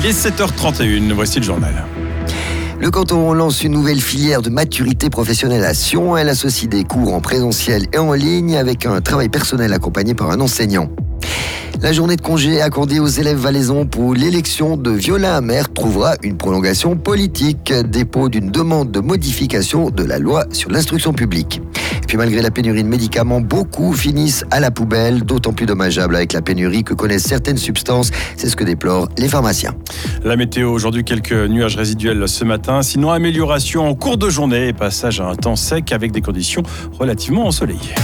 Il est 7h31, voici le journal. Le canton lance une nouvelle filière de maturité professionnelle à Sion. Elle associe des cours en présentiel et en ligne avec un travail personnel accompagné par un enseignant. La journée de congé accordée aux élèves valaisans pour l'élection de Viola Amer trouvera une prolongation politique, dépôt d'une demande de modification de la loi sur l'instruction publique. Et puis malgré la pénurie de médicaments, beaucoup finissent à la poubelle, d'autant plus dommageable avec la pénurie que connaissent certaines substances. C'est ce que déplorent les pharmaciens. La météo, aujourd'hui quelques nuages résiduels ce matin, sinon amélioration en cours de journée et passage à un temps sec avec des conditions relativement ensoleillées.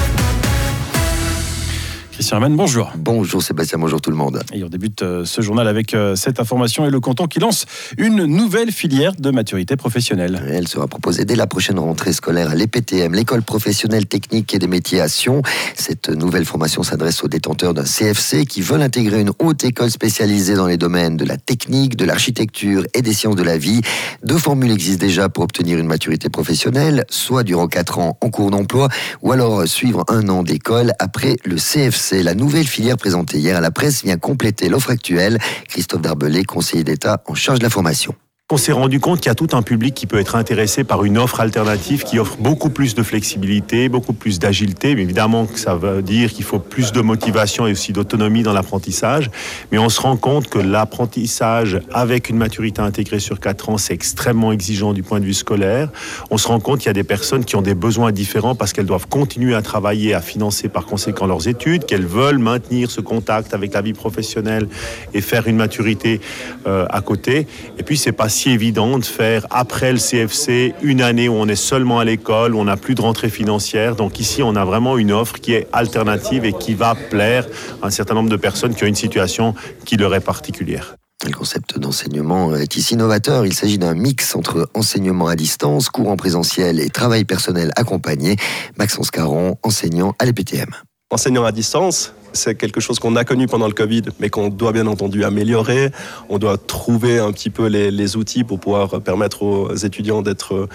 Christian Hermann, bonjour. Bonjour Sébastien, bonjour tout le monde. Et on débute euh, ce journal avec euh, cette information et le canton qui lance une nouvelle filière de maturité professionnelle. Elle sera proposée dès la prochaine rentrée scolaire à l'EPTM, l'école professionnelle technique et des métiers à Sion. Cette nouvelle formation s'adresse aux détenteurs d'un CFC qui veulent intégrer une haute école spécialisée dans les domaines de la technique, de l'architecture et des sciences de la vie. Deux formules existent déjà pour obtenir une maturité professionnelle, soit durant 4 ans en cours d'emploi ou alors suivre un an d'école après le CFC. C'est La nouvelle filière présentée hier à la presse vient compléter l'offre actuelle. Christophe Darbelé, conseiller d'État en charge de la formation. On s'est rendu compte qu'il y a tout un public qui peut être intéressé par une offre alternative qui offre beaucoup plus de flexibilité, beaucoup plus d'agilité. Évidemment ça veut dire qu'il faut plus de motivation et aussi d'autonomie dans l'apprentissage. Mais on se rend compte que l'apprentissage avec une maturité intégrée sur 4 ans, c'est extrêmement exigeant du point de vue scolaire. On se rend compte qu'il y a des personnes qui ont des besoins différents parce qu'elles doivent continuer à travailler, à financer par conséquent leurs études, qu'elles veulent maintenir ce contact avec la vie professionnelle et faire une maturité euh, à côté. Et puis c'est pas si évident de faire après le CFC une année où on est seulement à l'école, où on n'a plus de rentrée financière. Donc ici, on a vraiment une offre qui est alternative et qui va plaire à un certain nombre de personnes qui ont une situation qui leur est particulière. Le concept d'enseignement est ici novateur. Il s'agit d'un mix entre enseignement à distance, cours en présentiel et travail personnel accompagné. Maxence Caron, enseignant à l'EPTM. Enseignant à distance, c'est quelque chose qu'on a connu pendant le Covid, mais qu'on doit bien entendu améliorer. On doit trouver un petit peu les, outils pour pouvoir permettre aux étudiants d'être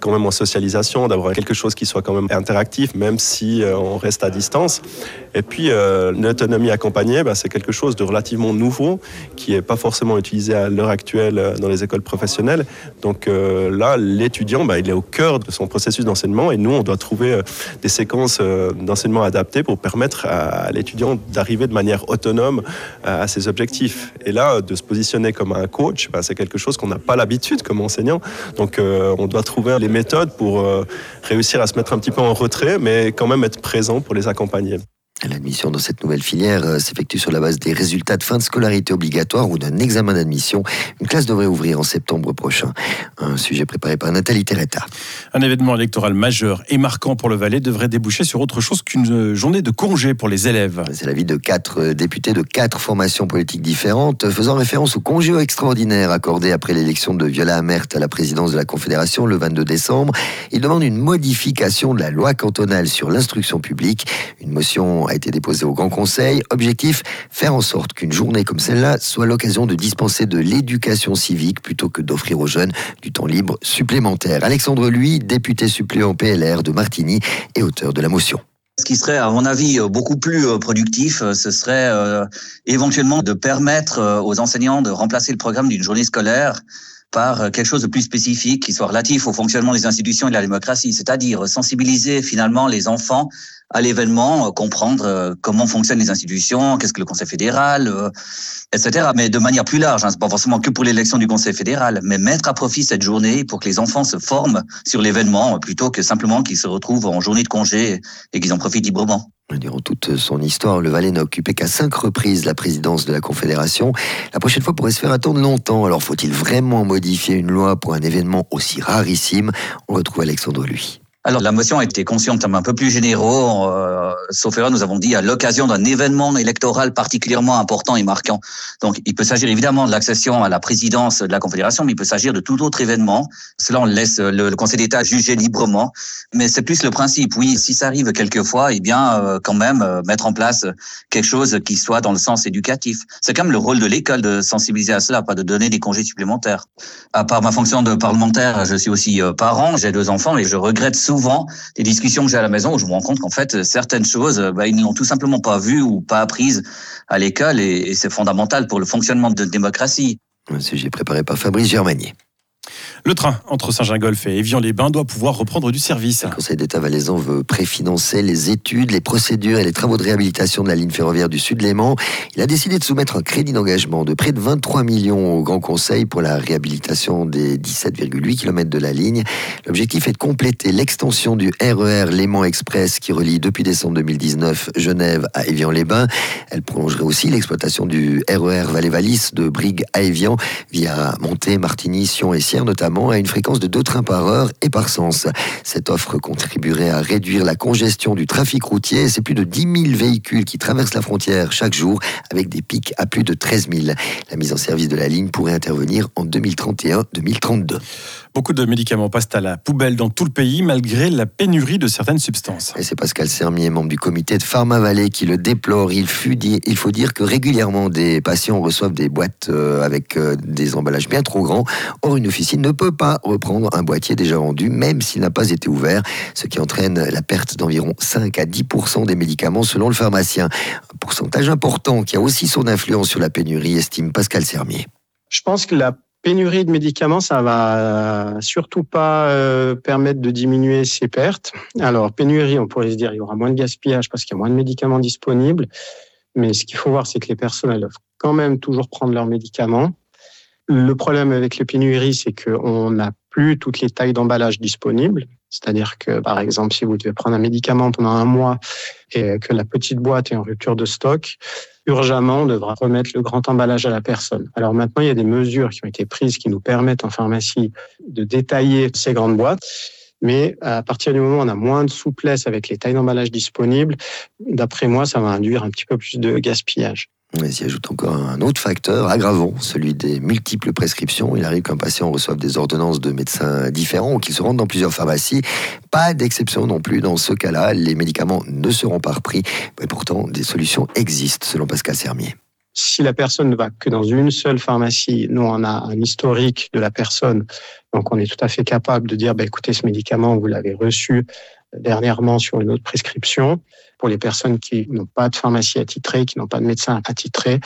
quand même en socialisation, d'avoir quelque chose qui soit quand même interactif, même si euh, on reste à distance. Et puis, euh, l'autonomie accompagnée, bah, c'est quelque chose de relativement nouveau qui n'est pas forcément utilisé à l'heure actuelle euh, dans les écoles professionnelles. Donc là, l'étudiant, bah, il est au cœur de son processus d'enseignement et nous, on doit trouver des séquences d'enseignement adaptées pour permettre à l'étudiant d'arriver de manière autonome à ses objectifs. Et là, de se positionner comme un coach, bah, c'est quelque chose qu'on n'a pas l'habitude comme enseignant. Donc, on doit trouver les méthodes pour euh, réussir à se mettre un petit peu en retrait, mais quand même être présent pour les accompagner. L'admission dans cette nouvelle filière euh, s'effectue sur la base des résultats de fin de scolarité obligatoire ou d'un examen d'admission. Une classe devrait ouvrir en septembre prochain. Un sujet préparé par Nathalie Terretta. Un événement électoral majeur et marquant pour le Valais devrait déboucher sur autre chose qu'une journée de congé pour les élèves. C'est l'avis de quatre euh, députés de quatre formations politiques différentes, faisant référence au congé extraordinaire accordé après l'élection de Viola Amert à la présidence de la Confédération le 22 décembre. Ils demandent une modification de la loi cantonale sur l'instruction publique. Une motion a été déposé au Grand Conseil. Objectif, faire en sorte qu'une journée comme celle-là soit l'occasion de dispenser de l'éducation civique plutôt que d'offrir aux jeunes du temps libre supplémentaire. Alexandre Lui, député suppléant PLR de Martigny et auteur de la motion. Ce qui serait, à mon avis, beaucoup plus euh, productif, euh, ce serait euh, éventuellement de permettre aux enseignants de remplacer le programme d'une journée scolaire par quelque chose de plus spécifique qui soit relatif au fonctionnement des institutions et de la démocratie, c'est-à-dire sensibiliser finalement les enfants à l'événement, euh, comprendre euh, comment fonctionnent les institutions, qu'est-ce que le Conseil fédéral, euh, etc. Mais de manière plus large, hein, c'est pas forcément que pour l'élection du Conseil fédéral, mais mettre à profit cette journée pour que les enfants se forment sur l'événement plutôt que simplement qu'ils se retrouvent en journée de congé et qu'ils en profitent librement. Durant toute son histoire, le Valais n'a occupé qu'à cinq reprises la présidence de la Confédération. La prochaine fois pourrait se faire attendre longtemps. Alors faut-il vraiment modifier une loi pour un événement aussi rarissime? On retrouve Alexandre lui. Alors la motion a été conçue en termes un peu plus généraux. Euh, sauf erreur, nous avons dit à l'occasion d'un événement électoral particulièrement important et marquant. Donc il peut s'agir évidemment de l'accession à la présidence de la Confédération, mais il peut s'agir de tout autre événement. Cela on laisse le, Conseil d'État juger librement. Mais c'est plus le principe. Oui, si ça arrive quelquefois, eh bien euh, quand même euh, mettre en place quelque chose qui soit dans le sens éducatif. C'est quand même le rôle de l'école de sensibiliser à cela, pas de donner des congés supplémentaires. À part ma fonction de parlementaire, je suis aussi parent, j'ai deux enfants et je regrette souvent souvent des discussions que j'ai à la maison où je me rends compte qu'en fait, certaines choses, bah, ils n'ont tout simplement pas vues ou pas apprises à l'école et, c'est fondamental pour le fonctionnement de démocratie. Un sujet préparé par Fabrice Germanier. Le train entre Saint-Gingolph et Évian-les-Bains doit pouvoir reprendre du service. Le Conseil d'État valaisan veut préfinancer les études, les procédures et les travaux de réhabilitation de la ligne ferroviaire du Sud-Léman. Il a décidé de soumettre un crédit d'engagement de près de 23 millions au Grand Conseil pour la réhabilitation des 17,8 km de la ligne. L'objectif est de compléter l'extension du RER e Léman Express qui relie depuis décembre 2019 Genève à Évian-les-Bains. Elle prolongerait aussi l'exploitation du RER Valais-Valis de Brigue à Évian via Monté, Martigny, Sion et Sierre notamment à une fréquence de deux trains par heure et par sens. Cette offre contribuerait à réduire la congestion du trafic routier. C'est plus de 10 000 véhicules qui traversent la frontière chaque jour avec des pics à plus de 13 000. La mise en service de la ligne pourrait intervenir en 2031-2032. Beaucoup de médicaments passent à la poubelle dans tout le pays malgré la pénurie de certaines substances. Et c'est Pascal Sermier, membre du comité de Pharma Valley, qui le déplore. Il, il faut dire que régulièrement des patients reçoivent des boîtes euh, avec euh, des emballages bien trop grands. Or, une officine ne peut pas reprendre un boîtier déjà vendu, même s'il n'a pas été ouvert, ce qui entraîne la perte d'environ 5 à 10% des médicaments selon le pharmacien. Un pourcentage important qui a aussi son influence sur la pénurie, estime Pascal Sermier. Je pense que la pénurie de médicaments, ça va surtout pas euh, permettre de diminuer ces pertes. Alors, pénurie, on pourrait se dire, il y aura moins de gaspillage parce qu'il y a moins de médicaments disponibles. Mais ce qu'il faut voir, c'est que les personnes, elles doivent quand même toujours prendre leurs médicaments. Le problème avec les pénuries, c'est qu'on n'a plus toutes les tailles d'emballage disponibles. C'est-à-dire que, par exemple, si vous devez prendre un médicament pendant un mois et que la petite boîte est en rupture de stock, urgemment, on devra remettre le grand emballage à la personne. Alors maintenant, il y a des mesures qui ont été prises qui nous permettent en pharmacie de détailler ces grandes boîtes. Mais à partir du moment où on a moins de souplesse avec les tailles d'emballage disponibles, d'après moi, ça va induire un petit peu plus de gaspillage. Mais s'y ajoute encore un autre facteur aggravant, celui des multiples prescriptions. Il arrive qu'un patient reçoive des ordonnances de médecins différents ou qu'il se rende dans plusieurs pharmacies. Pas d'exception non plus dans ce cas-là. Les médicaments ne seront pas repris. Mais pourtant, des solutions existent, selon Pascal Sermier. Si la personne ne va que dans une seule pharmacie, nous, on a un historique de la personne. Donc, on est tout à fait capable de dire, bah, écoutez, ce médicament, vous l'avez reçu dernièrement sur une autre prescription. Pour les personnes qui n'ont pas de pharmacie attitrée, qui n'ont pas de médecin attitré,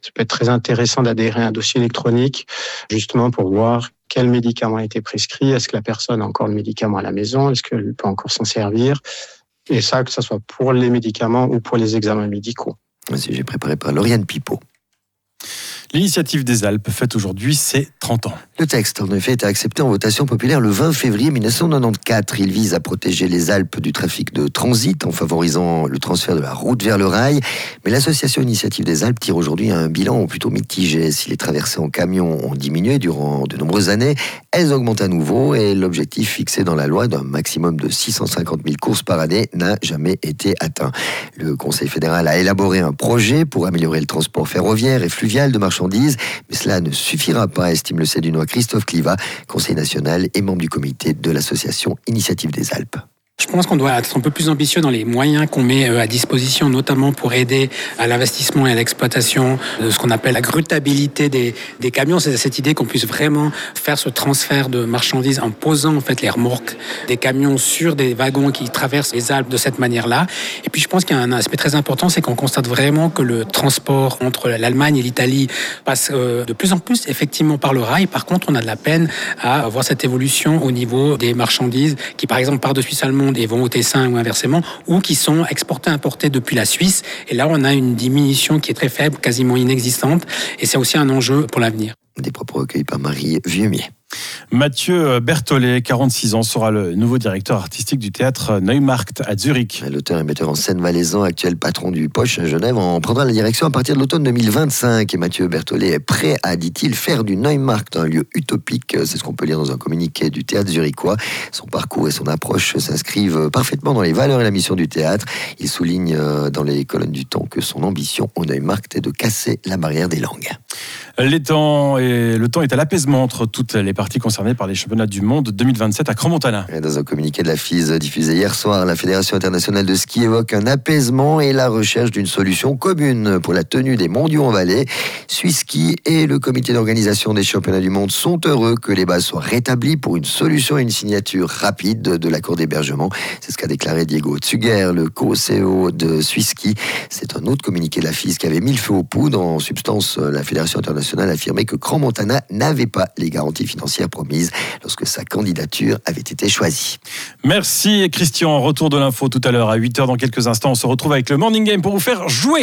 ça peut être très intéressant d'adhérer à un dossier électronique, justement pour voir quel médicament a été prescrit, est-ce que la personne a encore le médicament à la maison, est-ce qu'elle peut encore s'en servir, et ça, que ce soit pour les médicaments ou pour les examens médicaux. J'ai préparé par Lauriane Pipot. L'initiative des Alpes fête aujourd'hui ses 30 ans. Le texte, en effet, été accepté en votation populaire le 20 février 1994. Il vise à protéger les Alpes du trafic de transit en favorisant le transfert de la route vers le rail. Mais l'association Initiative des Alpes tire aujourd'hui un bilan plutôt mitigé. Si les traversées en camion ont diminué durant de nombreuses années, elles augmentent à nouveau et l'objectif fixé dans la loi d'un maximum de 650 000 courses par année n'a jamais été atteint. Le Conseil fédéral a élaboré un projet pour améliorer le transport ferroviaire et fluvial de marchandises mais cela ne suffira pas, estime le Cédunois Christophe Cliva, conseiller national et membre du comité de l'association Initiative des Alpes. Je pense qu'on doit être un peu plus ambitieux dans les moyens qu'on met euh, à disposition, notamment pour aider à l'investissement et à l'exploitation de ce qu'on appelle la grutabilité des, camions. C'est cette idée qu'on puisse vraiment faire ce transfert de marchandises en posant en fait les remorques des camions sur des wagons qui traversent les Alpes de cette manière-là. Et puis je pense qu'il y a un aspect très important, c'est qu'on constate vraiment que le transport entre l'Allemagne et l'Italie passe euh, de plus en plus effectivement par le rail. Par contre, on a de la peine à voir cette évolution au niveau des marchandises qui, par exemple, partent de Allemande et vont au Tessin ou inversement, ou qui sont exportés, importés depuis la Suisse. Et là, on a une diminution qui est très faible, quasiment inexistante. Et c'est aussi un enjeu pour l'avenir. Des propos recueillis par Marie Vieumier. Mathieu Berthollet, 46 ans, sera le nouveau directeur artistique du théâtre Neumarkt à Zurich. L'auteur et metteur en scène valaisan, actuel patron du Poche à Genève, en prendra la direction à partir de l'automne 2025. Et Mathieu Berthollet est prêt à, dit-il, faire du Neumarkt un lieu utopique. C'est ce qu'on peut lire dans un communiqué du théâtre zurichois. Son parcours et son approche s'inscrivent parfaitement dans les valeurs et la mission du théâtre. Il souligne euh, dans les colonnes du temps que son ambition au Neumarkt est de casser la barrière des langues. Les temps et le temps est à l'apaisement entre toutes les parties concernées par les championnats du monde 2027 à Crans-Montana. Dans un communiqué de la FISE diffusé hier soir, la Fédération internationale de ski évoque un apaisement et la recherche d'une solution commune pour la tenue des mondiaux en vallée. Suisse Ski et le comité d'organisation des championnats du monde sont heureux que les bases soient rétablies pour une solution et une signature rapide de l'accord d'hébergement. C'est ce qu'a déclaré Diego Tsuger, le co-CEO de Suisse Ski. C'est un autre communiqué de la FISE qui avait mis le feu aux poudres. En substance, la Fédération internationale national a affirmé que Grand Montana n'avait pas les garanties financières promises lorsque sa candidature avait été choisie. Merci Christian. Retour de l'info tout à l'heure à 8h dans quelques instants. On se retrouve avec le Morning Game pour vous faire jouer.